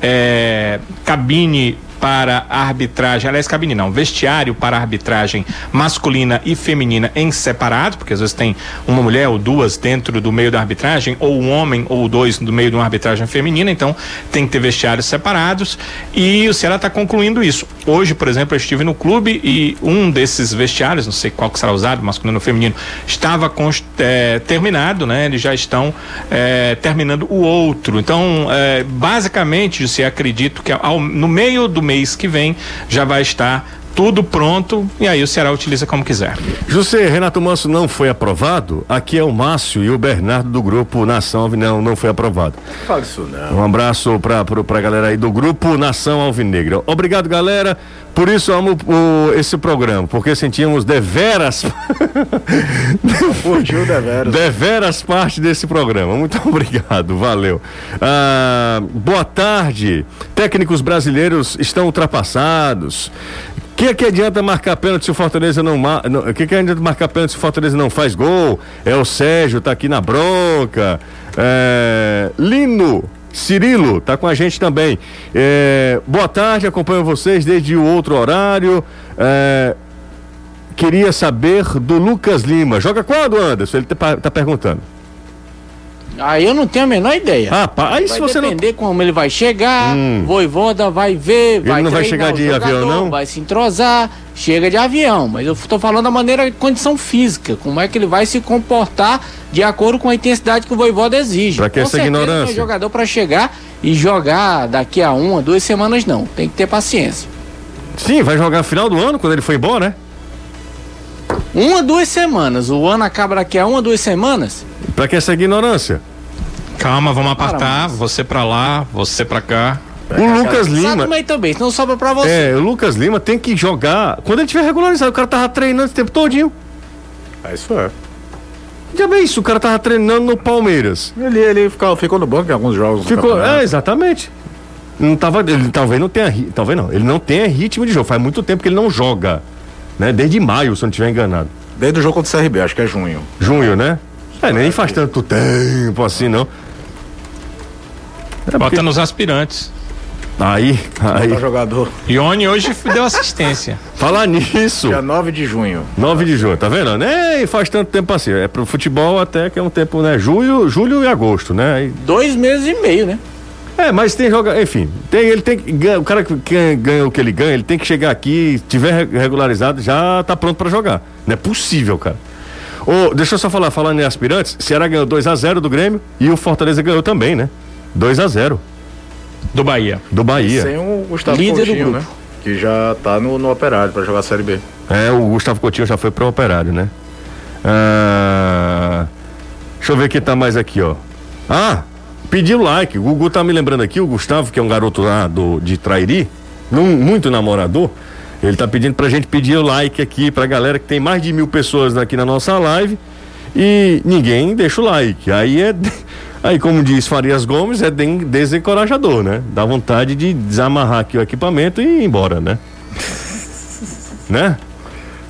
é, cabine para arbitragem, aliás, cabine não, vestiário para arbitragem masculina e feminina em separado, porque às vezes tem uma mulher ou duas dentro do meio da arbitragem, ou um homem ou dois no meio de uma arbitragem feminina, então tem que ter vestiários separados e o Ceará está concluindo isso. Hoje, por exemplo, eu estive no clube e um desses vestiários, não sei qual que será usado, masculino ou feminino, estava eh, terminado, né? Eles já estão eh, terminando o outro. Então, eh, basicamente, você acredito que ao- no meio do mês que vem já vai estar tudo pronto e aí o Ceará utiliza como quiser. José, Renato Manso não foi aprovado? Aqui é o Márcio e o Bernardo do grupo Nação Alvinegro, não foi aprovado. Fala isso não. Um abraço pra, pra, pra galera aí do grupo Nação Alvinegra. Obrigado, galera. Por isso eu amo o- esse programa, porque sentimos deveras. Curtiu deveras. deveras parte desse programa. Muito obrigado, valeu. Ah, boa tarde. Técnicos brasileiros estão ultrapassados. Que, que adianta marcar pênalti se o Fortaleza não- O que, que adianta marcar pênalti se o Fortaleza não faz gol? É o Sérgio, tá aqui na bronca. É, Lino. Cirilo tá com a gente também. É, boa tarde, acompanho vocês desde o outro horário. É, queria saber do Lucas Lima. Joga quando, Anderson? Ele tá, tá perguntando. Aí eu não tenho a menor ideia. Rapaz, aí se vai você não. depender como ele vai chegar, Hum. Voivoda vai ver, vai não vai chegar de jogador, avião, não? Vai se entrosar, chega de avião, mas eu tô falando da maneira de condição física, como é que ele vai se comportar de acordo com a intensidade que o Voivoda exige. Pra que Com essa certeza Não ignorância? é jogador pra chegar e jogar daqui a uma, duas semanas não, tem que ter paciência. Sim, vai jogar no final do ano, quando ele for embora, né? Uma, duas semanas. O ano acaba daqui a uma, duas semanas. Pra que essa ignorância? Calma, vamos apartar. mas- Você pra lá, você pra cá. O Lucas Sabe Lima. também também, senão sobra pra você. É, o Lucas Lima tem que jogar. Quando ele tiver regularizado, o cara tava treinando esse tempo todinho. É isso é. Já bem isso, o cara tava treinando no Palmeiras. Ele, ele ficou, ficou no banco em alguns jogos. Ficou, é, exatamente. Não tava, ele talvez não tenha, talvez não, ele não tenha ritmo de jogo. Faz muito tempo que ele não joga, né? Desde maio, se eu não estiver enganado. Desde o jogo contra o CRB, acho que é junho. Junho, né? É, nem faz tanto tempo assim, não. É porque- Bota nos aspirantes. Aí, aí. Jogador. Ione hoje deu assistência. Falar nisso. Dia 9 de junho. 9 de junho, tá vendo? Nem faz tanto tempo assim. É pro futebol até que é um tempo, né? Julho, julho e agosto, né? Aí- Dois meses e meio, né? É, mas tem joga, enfim, tem, ele tem que ganha- o cara que que ganha o que ele ganha, ele tem que chegar aqui, se tiver re- regularizado, já tá pronto pra jogar. Não é possível, cara. Ô, deixa eu só falar, falando em aspirantes, Ceará ganhou 2 a 0 do Grêmio e o Fortaleza ganhou também, né? 2 a 0 Do Bahia. do Bahia. Sem o Gustavo Líder do Coutinho, grupo. né? Que já tá no, no operário pra jogar a Série B. É, o Gustavo Coutinho já foi pro operário, né? Ah, deixa eu ver quem tá mais aqui, ó. Ah, pediu like. O Gugu tá me lembrando aqui, o Gustavo, que é um garoto lá do, de Trairi, num- muito namorador. Ele tá pedindo pra gente pedir o like aqui pra galera que tem mais de mil pessoas aqui na nossa live e ninguém deixa o like. Aí é. Aí, como diz Farias Gomes, é de- desencorajador, né? Dá vontade de desamarrar aqui o equipamento e ir embora, né? né?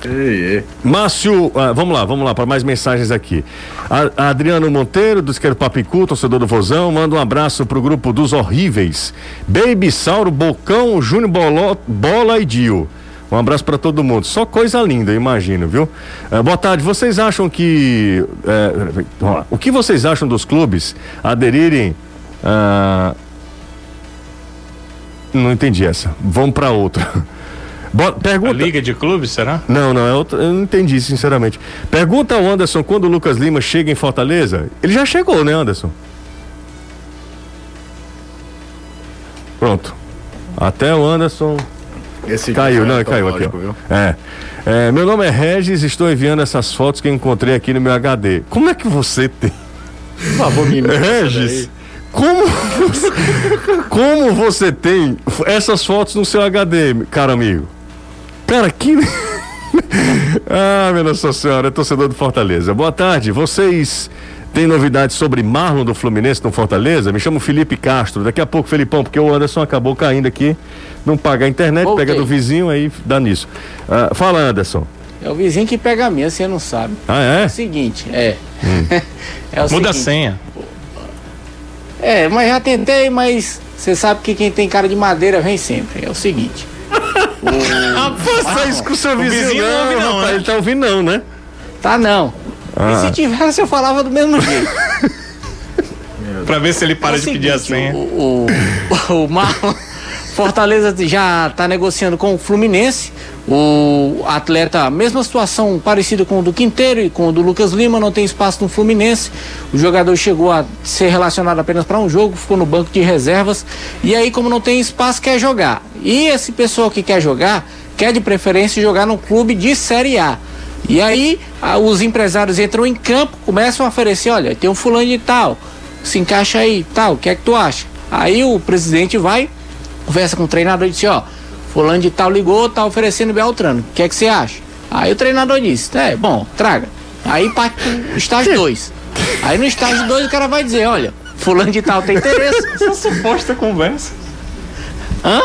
Ei, ei. Márcio, ah, vamos lá, vamos lá para mais mensagens aqui. A, a Adriano Monteiro, do Esquerdo Papicu, torcedor do Vozão, manda um abraço pro grupo dos horríveis. Baby Sauro, Bocão, Júnior Boló- Bola e Dio. Um abraço para todo mundo. Só coisa linda, imagino, viu? Ah, boa tarde. Vocês acham que. eh, o que vocês acham dos clubes aderirem. ah, não entendi essa. Vamos para outra. Bo- A Pergunta. Liga de Clubes, será? Não, não, é outra, eu não entendi, sinceramente. Pergunta ao Anderson quando o Lucas Lima chega em Fortaleza. Ele já chegou, né, Anderson? Pronto. Até o Anderson Esse caiu, não, foi caiu aqui. É. É, Meu nome é Regis, estou enviando essas fotos que encontrei aqui no meu HD. Como é que você tem? Por favor, me Regis, como você, como você tem essas fotos no seu HD, caro amigo? Cara, que. ah, minha Nossa Senhora, é torcedor do Fortaleza. Boa tarde, vocês têm novidades sobre Marlon do Fluminense no Fortaleza? Me chamo Felipe Castro. Daqui a pouco, Felipão, porque o Anderson acabou caindo aqui. Não paga a internet, Voltei. pega do vizinho, aí dá nisso. Ah, fala, Anderson. É o vizinho que pega a minha, você não sabe. Ah, É é? o seguinte, é. é o Muda a seguinte, senha. É, mas já tentei, mas você sabe que quem tem cara de madeira vem sempre. É o seguinte. Faça isso com o seu vizinho, vizinho não ouve não, rapaz, né? Ele tá ouvindo não, né? Tá não. Ah. E se tivesse, eu falava do mesmo jeito. Pra ver se ele para É de pedir a seguinte, senha. O, o, o Marlon Fortaleza já está negociando com o Fluminense. O atleta, mesma situação parecida com o do Quinteiro e com o do Lucas Lima, não tem espaço no Fluminense. O jogador chegou a ser relacionado apenas para um jogo, ficou no banco de reservas. E aí, como não tem espaço, quer jogar. E esse pessoal que quer jogar, quer de preferência jogar num clube de Série A. E aí, a- os empresários entram em campo, começam a oferecer: olha, tem um fulano de tal, se encaixa aí, tal, o que é que tu acha? Aí o presidente vai, conversa com o treinador e diz: ó, fulano de tal ligou, tá oferecendo Beltrano, o que é que você acha? Aí o treinador disse: é, bom, traga. Aí parte pro estágio 2. Aí no estágio 2 o cara vai dizer: olha, fulano de tal tem interesse. Essa suposta conversa. Hã?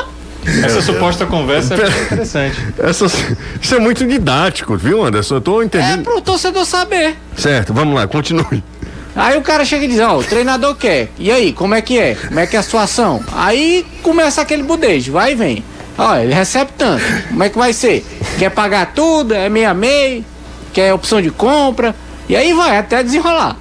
Essa suposta conversa é interessante. Essas, isso é muito didático, viu, Anderson? Eu tô É entendendo. pro torcedor saber. Certo, vamos lá, continue. Aí o cara chega e diz, ó, o treinador quer. E aí, como é que é? Como é que é a situação? Aí começa aquele budejo, vai e vem. Ó, ele recebe tanto. Como é que vai ser? Quer pagar tudo? É meia meia? Quer opção de compra? E aí vai, até desenrolar.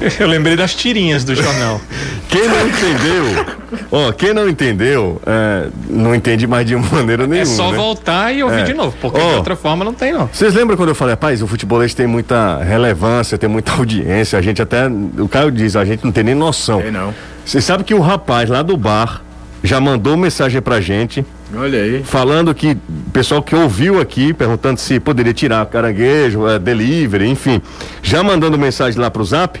Eu lembrei das tirinhas do jornal. Quem não entendeu, ó, quem não entendeu, é, não entende mais de maneira nenhuma. É só né? voltar e ouvir É. de novo, porque Ó. de outra forma não tem, não. Vocês lembram quando eu falei, rapaz, o futebolês tem muita relevância, tem muita audiência, a gente até, o Caio diz, a gente não tem nem noção. Tem não. Você sabe que o rapaz lá do bar já mandou mensagem pra gente Olha aí. falando que pessoal que ouviu aqui perguntando se poderia tirar caranguejo, é, delivery, enfim, já mandando mensagem lá pro Zap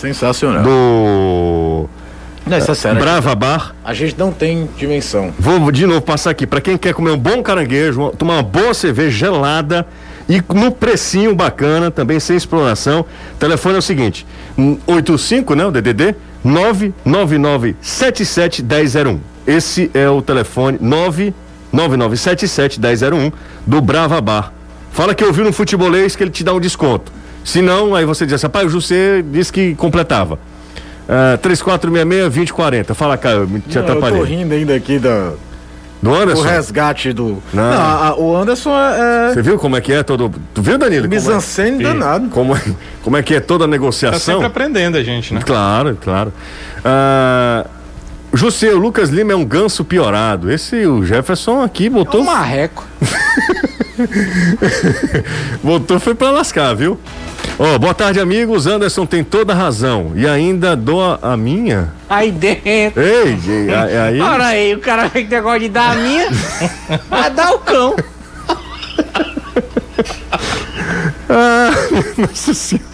Sensacional. do é sério. Brava Bar. A gente não tem dimensão. Vou de novo passar aqui para quem quer comer um bom caranguejo, tomar uma boa cerveja gelada e no precinho bacana, também sem exploração. O telefone é o seguinte: hum, 85, né, o DDD 999771001. Esse é o telefone 999771001 do Brava Bar. Fala que ouviu no futebolês que ele te dá um desconto. Se não, aí você diz assim, pai, o José disse que completava. Ah, 3466-2040. Fala, Caio, me- te Não, eu tô atrapalhei. rindo ainda aqui da, Do Anderson? resgate do. Não. Não, a- a- o Anderson é. Você viu como é que é todo. Tu viu, Danilo? é Como é, Misancene danado. como, é, como é que é toda a Tá negociação? sempre aprendendo a gente, né? Claro, claro. Ah, José, o Lucas Lima é um ganso piorado. Esse, o Jefferson aqui É botou. um marreco. Botou foi pra lascar, viu? Ó, boa tarde, amigos. Anderson tem toda a razão. E ainda dou a, a minha. Aí dentro. Ei, ei, a- aí. Ora aí, o cara vem que negócio de dar a minha. Vai dar o cão. Ah, nossa senhora.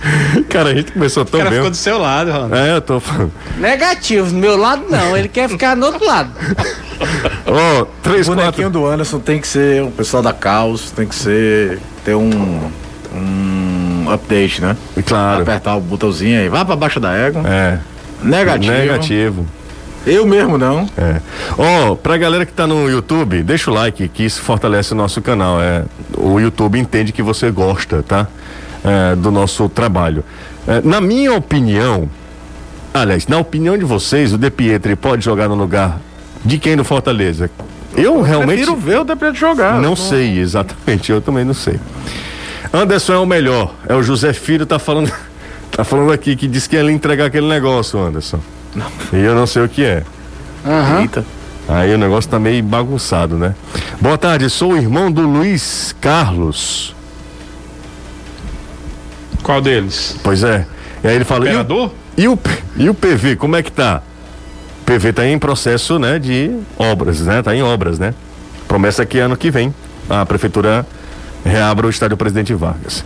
Cara, a gente começou O tão cara bem. ficou do seu lado, Ronaldo. É, eu tô falando. Negativo, do meu lado não. Ele quer ficar no outro lado. Ó, três, O quatro. bonequinho do Anderson tem que ser o pessoal da Caos, tem que ser. ter um. um update, né? Claro. Apertar o botãozinho aí, vá pra baixo da égua. É. Negativo. Negativo. Eu mesmo não. É. Ó, pra galera que tá no YouTube, deixa o like, que isso fortalece o nosso canal. É, o YouTube entende que você gosta, tá? É, do nosso trabalho. É, na minha opinião, aliás, na opinião de vocês, o De Pietri pode jogar no lugar de quem no Fortaleza? Eu realmente Prefiro ver o Depre jogar. não sei exatamente, eu também não sei. Anderson é o melhor. É o José Filho tá falando, tá falando aqui que disse que ia lhe entregar aquele negócio, Anderson. E eu não sei o que é. Eita. Aí o negócio tá meio bagunçado, né? Boa tarde, sou o irmão do Luiz Carlos. Qual deles? Pois é. E aí ele fala. E o, e, o, e o PV, como é que tá? O PV tá em processo, né, de obras, né? Tá em obras, né? Promessa que ano que vem a prefeitura reabra o estádio Presidente Vargas.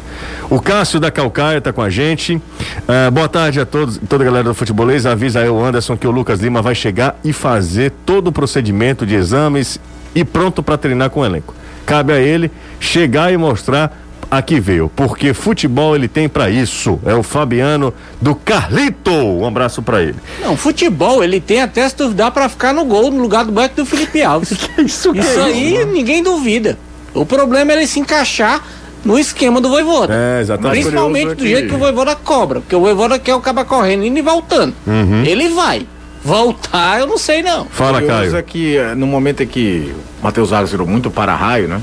O Cássio da Calcaia tá com a gente. Ah, boa tarde a todos, toda a galera do futebolês. Avisa aí o Anderson que o Lucas Lima vai chegar e fazer todo o procedimento de exames e pronto para treinar com o elenco. Cabe a ele chegar e mostrar a que veio, porque futebol ele tem para isso. É o Fabiano do Carlito. Um abraço para ele. Não, futebol, ele tem até se duvidar pra ficar no gol no lugar do banco do Felipe Alves. Isso, Isso aí ninguém duvida. O problema é ele se encaixar no esquema do Voivoda. É, exatamente. Principalmente é do que- jeito que o Voivoda cobra. Porque o Voivoda quer o caba correndo, indo e voltando. Uhum. Ele vai. Voltar, eu não sei não. Fala, Caio. é que eh, no momento em que o Matheus Vargas virou muito para-raio, né?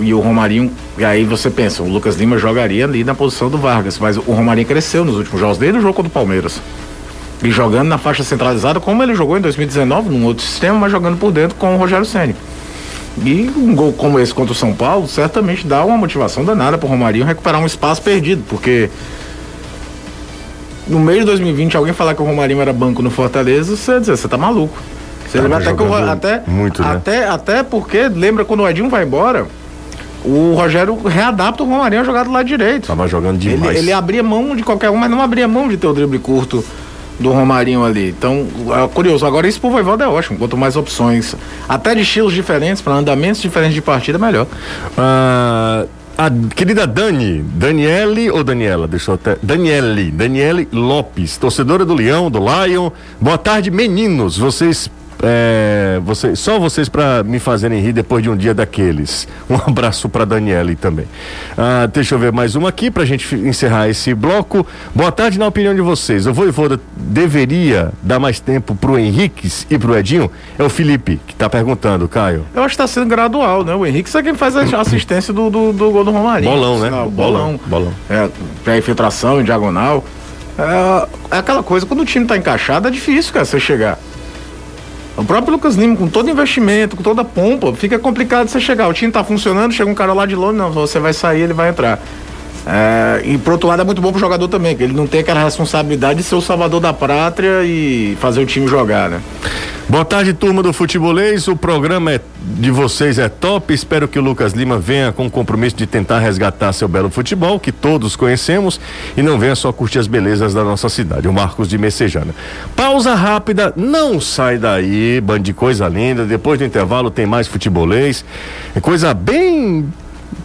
E o Romarinho, e aí você pensa, o Lucas Lima jogaria ali na posição do Vargas, mas o Romarinho cresceu nos últimos jogos, desde o jogo contra o Palmeiras. E jogando na faixa centralizada, como ele jogou em 2019, num outro sistema, mas jogando por dentro com o Rogério Ceni. E um gol como esse contra o São Paulo certamente dá uma motivação danada pro Romarinho recuperar um espaço perdido, porque no meio de 2020 alguém falar que o Romarinho era banco no Fortaleza, você dizer, você tá maluco. Você Tava lembra até que o, até, muito, né? até, até porque, lembra quando o Edinho vai embora, o Rogério readapta o Romarinho a jogar do lado direito. Tava jogando Ele, demais. ele abria mão de qualquer um, mas não abria mão de ter o drible curto do Romarinho ali. Então, é curioso. Agora, isso pro Voivoda é ótimo. Quanto mais opções, até de estilos diferentes, para andamentos diferentes de partida, melhor. Ah, a querida Dani, Daniele ou Daniela? Deixa eu até. Daniele, Daniele Lopes, torcedora do Leão, do Lion. Boa tarde, meninos. Vocês. É, vocês, só vocês para me fazerem rir depois de um dia daqueles. Um abraço para Daniele também. Ah, deixa eu ver mais uma aqui pra gente fi- encerrar esse bloco. Boa tarde, na opinião de vocês. O Voivoda deveria dar mais tempo pro Henriques e pro Edinho? É o Felipe que tá perguntando, Caio. Eu acho que tá sendo gradual, né? O Henrique é quem faz a assistência do, do, do gol do Romarinho. Bolão, né? Não, Bolão, bolão. É, pra infiltração em diagonal. É, é aquela coisa, quando o time tá encaixado, é difícil, cara, você chegar. O próprio Lucas Lima, com todo investimento, com toda pompa, fica complicado você chegar. O time tá funcionando, chega um cara lá de longe, não, você vai sair, ele vai entrar. É, e por outro lado é muito bom pro jogador também, que ele não tem aquela responsabilidade de ser o salvador da pátria e fazer o time jogar, né? Boa tarde, turma do Futebolês. O programa é, de vocês é top. Espero que o Lucas Lima venha com o compromisso de tentar resgatar seu belo futebol, que todos conhecemos, e não venha só curtir as belezas da nossa cidade. O Marcos de Messejana. Pausa rápida, não sai daí, bando de coisa linda. Depois do intervalo tem mais futebolês. É coisa bem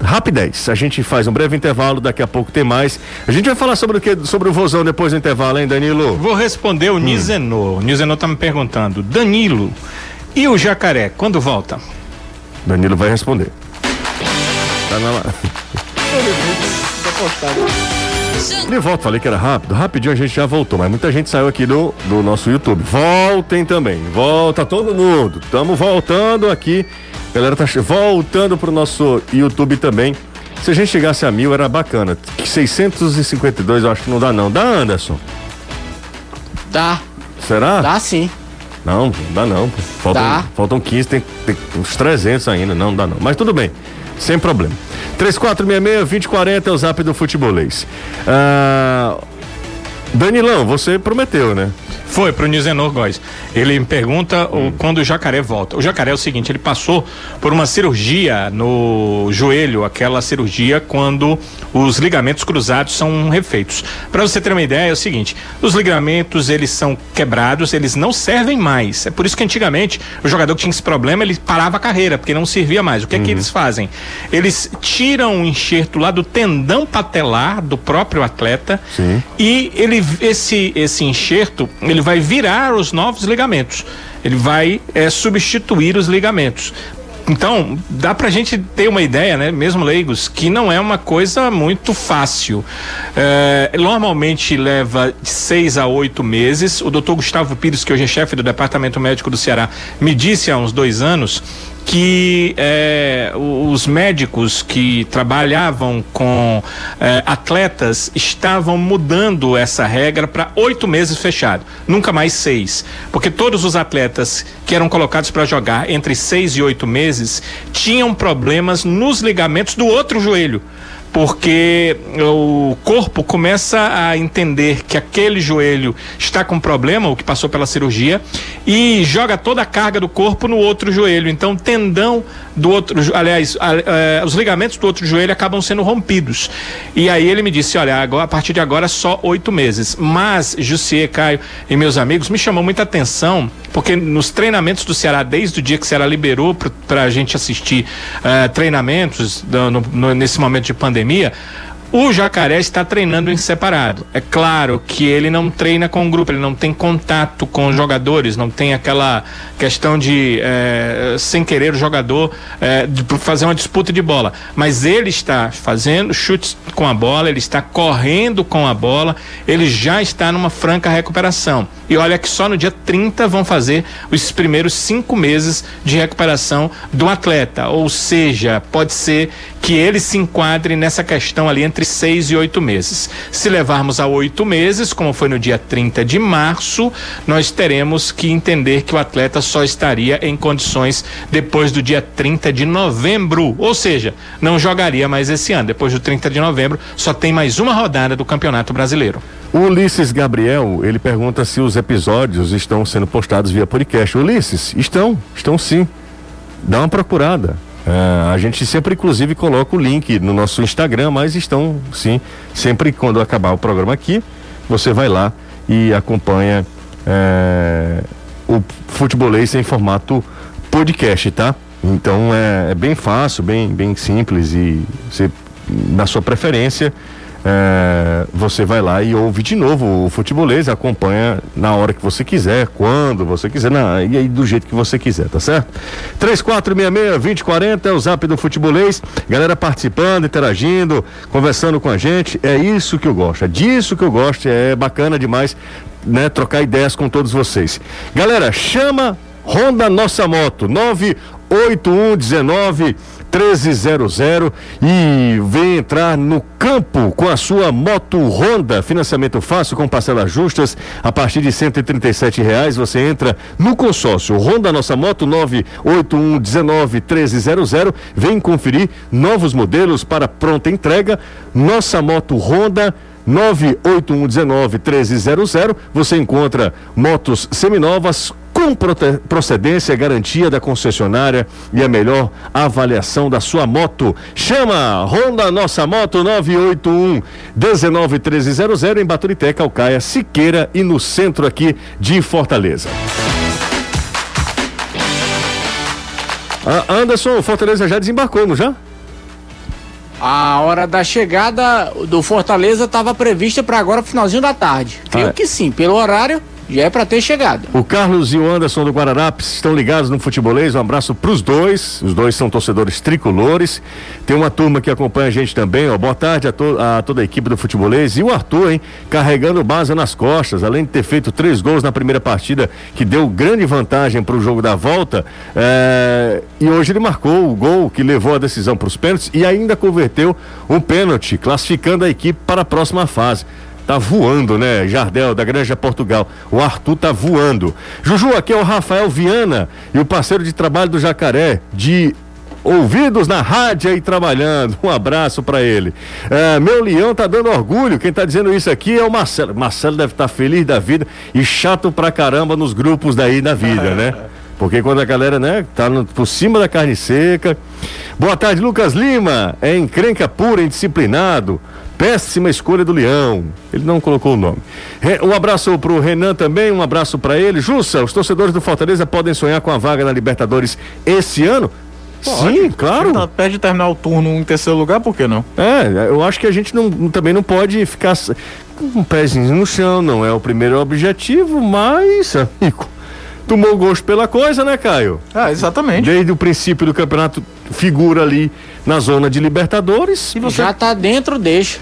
rapidez. A gente faz um breve intervalo, daqui a pouco tem mais. A gente vai falar sobre o que? Sobre o vozão depois do intervalo, hein, Danilo? Vou responder o hum. Nizenor. O Nizenor tá me perguntando, Danilo, e o jacaré, quando volta? Danilo vai responder. Tá na lá. Ele volta, falei que era rápido. Rapidinho a gente já voltou, mas muita gente saiu aqui do, do nosso YouTube. Voltem também. Volta todo mundo. Estamos voltando aqui galera tá voltando pro nosso YouTube também. Se a gente chegasse a mil, era bacana. 652 eu acho que não dá, não. Dá, Anderson? Dá. Será? Dá sim. Não, não dá não. Faltam, dá. faltam 15, tem, tem uns 300 ainda. Não dá não. Mas tudo bem, sem problema. 3466-2040 é o zap do futebolês. Ah, Danilão, você prometeu, né? Foi pro Nizenor Góes. Ele me pergunta hum. o, quando o jacaré volta. O jacaré é o seguinte, ele passou por uma cirurgia no joelho, aquela cirurgia quando os ligamentos cruzados são refeitos. Para você ter uma ideia, é o seguinte, os ligamentos eles são quebrados, eles não servem mais. É por isso que antigamente o jogador que tinha esse problema, ele parava a carreira, porque não servia mais. O que é que uhum. eles fazem? Eles tiram o enxerto lá do tendão patelar do próprio atleta Sim. e ele esse esse enxerto, ele vai virar os novos ligamentos. Ele vai é, substituir os ligamentos. Então, dá pra gente ter uma ideia, né, mesmo leigos, que não é uma coisa muito fácil. É, normalmente leva de seis a oito meses. O doutor Gustavo Pires, que hoje é chefe do Departamento Médico do Ceará, me disse há uns dois anos que é, os médicos que trabalhavam com é, atletas estavam mudando essa regra para oito meses fechado, nunca mais seis, porque todos os atletas que eram colocados para jogar entre seis e oito meses tinham problemas nos ligamentos do outro joelho porque o corpo começa a entender que aquele joelho está com problema, o que passou pela cirurgia, e joga toda a carga do corpo no outro joelho. Então, o tendão do outro, aliás, a, a, a, os ligamentos do outro joelho acabam sendo rompidos. E aí ele me disse: olha, agora, a partir de agora só oito meses. Mas, Jussier, Caio e meus amigos, me chamou muita atenção, porque nos treinamentos do Ceará, desde o dia que o Ceará liberou para a gente assistir uh, treinamentos no, no, nesse momento de pandemia, pandemia, o jacaré está treinando em separado. É claro que ele não treina com o grupo, ele não tem contato com os jogadores, não tem aquela questão de, é, sem querer, o jogador é, de fazer uma disputa de bola. Mas ele está fazendo chutes com a bola, ele está correndo com a bola, ele já está numa franca recuperação. E olha que só no dia 30 vão fazer os primeiros cinco meses de recuperação do atleta. Ou seja, pode ser que ele se enquadre nessa questão ali entre seis e oito meses. Se levarmos a oito meses, como foi no dia 30 de março, nós teremos que entender que o atleta só estaria em condições depois do dia 30 de novembro. Ou seja, não jogaria mais esse ano. Depois do 30 de novembro, só tem mais uma rodada do Campeonato Brasileiro. O Ulisses Gabriel, ele pergunta se os episódios estão sendo postados via podcast. Ulisses, estão, estão sim. Dá uma procurada. É, a gente sempre, inclusive, coloca o link no nosso Instagram, mas estão, sim, sempre quando acabar o programa aqui, você vai lá e acompanha é, o futebolês em formato podcast, tá? Então é, é, bem fácil, bem, bem simples e você, na sua preferência, é, você vai lá e ouve de novo o futebolês, acompanha na hora que você quiser, quando você quiser, na, e aí do jeito que você quiser, tá certo? 3466-2040 é o zap do futebolês, galera participando, interagindo, conversando com a gente, é isso que eu gosto, é disso que eu gosto, é bacana demais, né, trocar ideias com todos vocês. Galera, chama Honda Nossa Moto, 98119 1300 e vem entrar no campo com a sua moto Honda, financiamento fácil com parcelas justas a partir de 137 reais. Você entra no consórcio Honda Nossa Moto 98119 1300. Vem conferir novos modelos para pronta entrega. Nossa Moto Honda 98119 1300. Você encontra motos seminovas com procedência, garantia da concessionária e a melhor avaliação da sua moto. Chama Honda Nossa Moto 981 191300 em Baturité, Calcaia, Siqueira e no centro aqui de Fortaleza. Ah, Anderson, Fortaleza já desembarcou, não já? A hora da chegada do Fortaleza estava prevista para agora, finalzinho da tarde. Creio Ah, é. que sim, pelo horário, já é para ter chegado. O Carlos e o Anderson do Guararapes estão ligados no futebolês. Um abraço pros dois. Os dois são torcedores tricolores. Tem uma turma que acompanha a gente também. Ó. Boa tarde a, to- a toda a equipe do futebolês. E o Arthur, hein? Carregando base nas costas. Além de ter feito três gols na primeira partida, que deu grande vantagem para o jogo da volta. é, E hoje ele marcou o gol que levou a decisão para os pênaltis e ainda converteu um pênalti, classificando a equipe para a próxima fase. Tá voando, né? Jardel, da Granja Portugal. O Arthur tá voando. Juju, aqui é o Rafael Viana e o parceiro de trabalho do Jacaré, de ouvidos na rádio aí trabalhando. Um abraço pra ele. É, meu leão tá dando orgulho. Quem tá dizendo isso aqui é o Marcelo. Marcelo deve estar feliz da vida e chato pra caramba nos grupos daí da vida, né? Porque quando a galera, né, tá no- por cima da carne seca. Boa tarde, Lucas Lima. É encrenca pura, indisciplinado. Péssima escolha do Leão. Ele não colocou o nome. Um abraço pro Renan também, um abraço pra ele. Jussa, os torcedores do Fortaleza podem sonhar com a vaga na Libertadores esse ano? Sim, claro. Tá perto de terminar o turno em terceiro lugar, por que não? É, eu acho que a gente não, também não pode ficar com um pezinho no chão, não é o primeiro objetivo, mas, amigo, tomou gosto pela coisa, né, Caio? Ah, exatamente. Desde o princípio do campeonato, figura ali na zona de Libertadores. E você, Já tá dentro, deixa.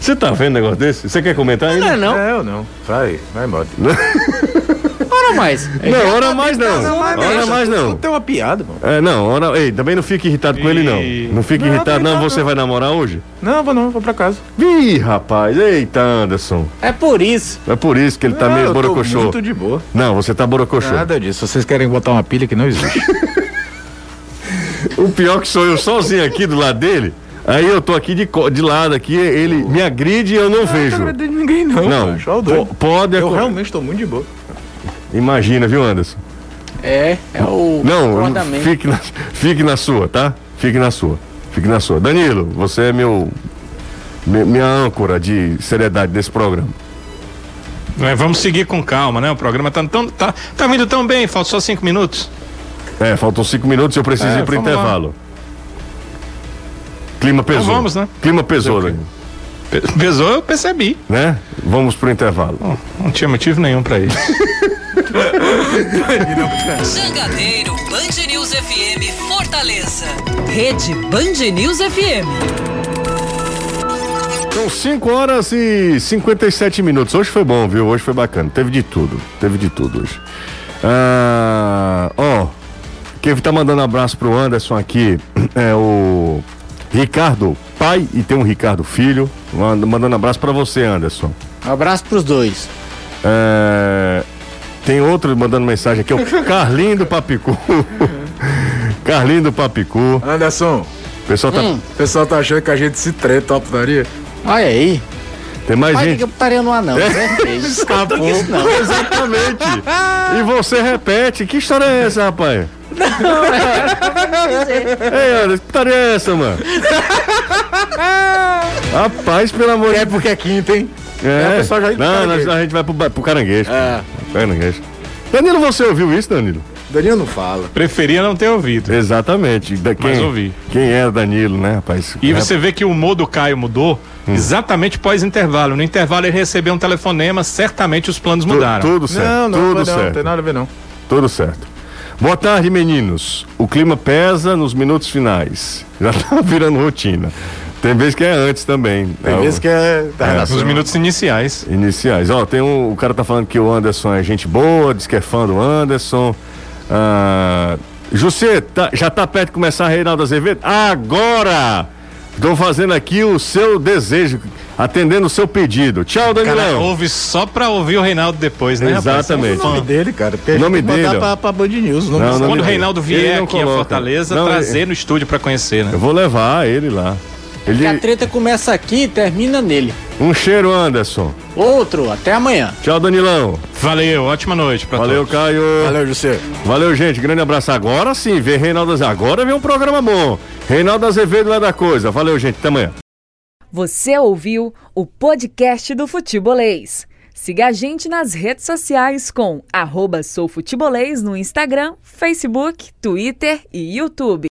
você tá vendo um negócio desse? Você quer comentar ainda? Não é não. É, eu não. Vai, vai embora. Ora mais. Não, hora mais não. Hora mais não. Tem uma piada, mano. É, não, hora, ei, também não fique irritado com ele, não. Não fique Não, irritado, não. Você não. vai namorar hoje? Não, vou não, vou pra casa. Ih, rapaz, eita, Anderson. É por isso. É por isso que ele tá Não, meio eu tô borocochô. muito de boa. Não, você tá borocochô. Nada disso. Vocês querem botar uma pilha que não existe. O pior que sou eu sozinho aqui do lado dele. Aí eu tô aqui de, de lado aqui, ele me agride e eu não vejo. Não em ninguém, não. Não, po- pode Eu realmente tô muito de boa. Imagina, viu, Anderson? É, é o Não, fique na, fique na sua, tá? Fique na sua. Fique na sua. Danilo, você é meu. mi- Minha âncora de seriedade desse programa. É, vamos seguir com calma, né? O programa tá, tão, tá, tá vindo tão bem, faltam só cinco minutos. É, faltam cinco minutos e eu preciso É, ir pro vamos lá. intervalo. Clima pesou. Então vamos, né? Clima pesou. Pe- Pesou, eu percebi. Né? Vamos pro intervalo. Não, não tinha motivo nenhum pra isso. Jangadeiro Band News FM Fortaleza. Rede Band News FM. São 5 horas e 57 minutos. Hoje foi bom, viu? Hoje foi bacana. Teve de tudo. Teve de tudo hoje. Ah, ó, quem tá mandando abraço pro Anderson aqui é o Ricardo pai e tem um Ricardo filho. Manda- Mandando abraço pra você, Anderson. Um abraço pros dois. É, tem outro mandando mensagem aqui, é o Carlinho do Papicu. Carlinho do Papicu. Anderson, O pessoal tá. Hum. pessoal tá achando que a gente se treta, ó, putaria. Olha aí. Tem mais gente. que putaria no anão. É. Escapou. Isso não. Exatamente. E você repete. Que história é essa, rapaz? Ei, Anderson, que história é essa, mano? Rapaz, pelo amor de É porque é quinta, hein? É, o pessoal já pro Não, nós- a gente vai pro, pro caranguejo. É. Caranguejo. Danilo, você ouviu isso, Danilo? Danilo não fala. Preferia não ter ouvido. Exatamente. Da, quem, Mas ouvi. Quem era Danilo, né, rapaz? E É, você vê que o humor do Caio mudou Hum. exatamente pós-intervalo. No intervalo ele recebeu um telefonema, certamente os planos tu- mudaram. Tudo certo. Não, não, tudo não, certo. não tem nada a ver, não. Tudo certo. Boa tarde, meninos. O clima pesa nos minutos finais. Já tá virando rotina. Tem vezes que é antes também. Tem É, vezes que é da redação. Nos minutos iniciais. Iniciais. Ó, tem um. O cara tá falando que o Anderson é gente boa, diz que é fã do Anderson. Ah, José, tá- já tá perto de começar a Reinaldo Azevedo? Agora! Estou fazendo aqui o seu desejo, atendendo o seu pedido. Tchau, Cara, Danilão. ouve só pra ouvir o Reinaldo depois, né? rapaz? Exatamente. O nome dele, cara. O nome a dele, mandar pra, pra Band News. nome Não, Quando o Reinaldo vier aqui a coloca. Fortaleza, Não, trazer ele- no estúdio pra conhecer, né? Eu vou levar ele lá. Ele... Que a treta começa aqui e termina nele. Um cheiro, Anderson. Outro, até amanhã. Tchau, Danilão. Valeu, ótima noite pra Valeu, todos. Caio. Valeu, José. Valeu, gente. Grande abraço. Agora sim, vê Reinaldo Azevedo. Agora vem um programa bom. Reinaldo Azevedo é da coisa. Valeu, gente. Até amanhã. Você ouviu o podcast do Futebolês. Siga a gente nas redes sociais com arroba soufutebolês no Instagram, Facebook, Twitter e YouTube.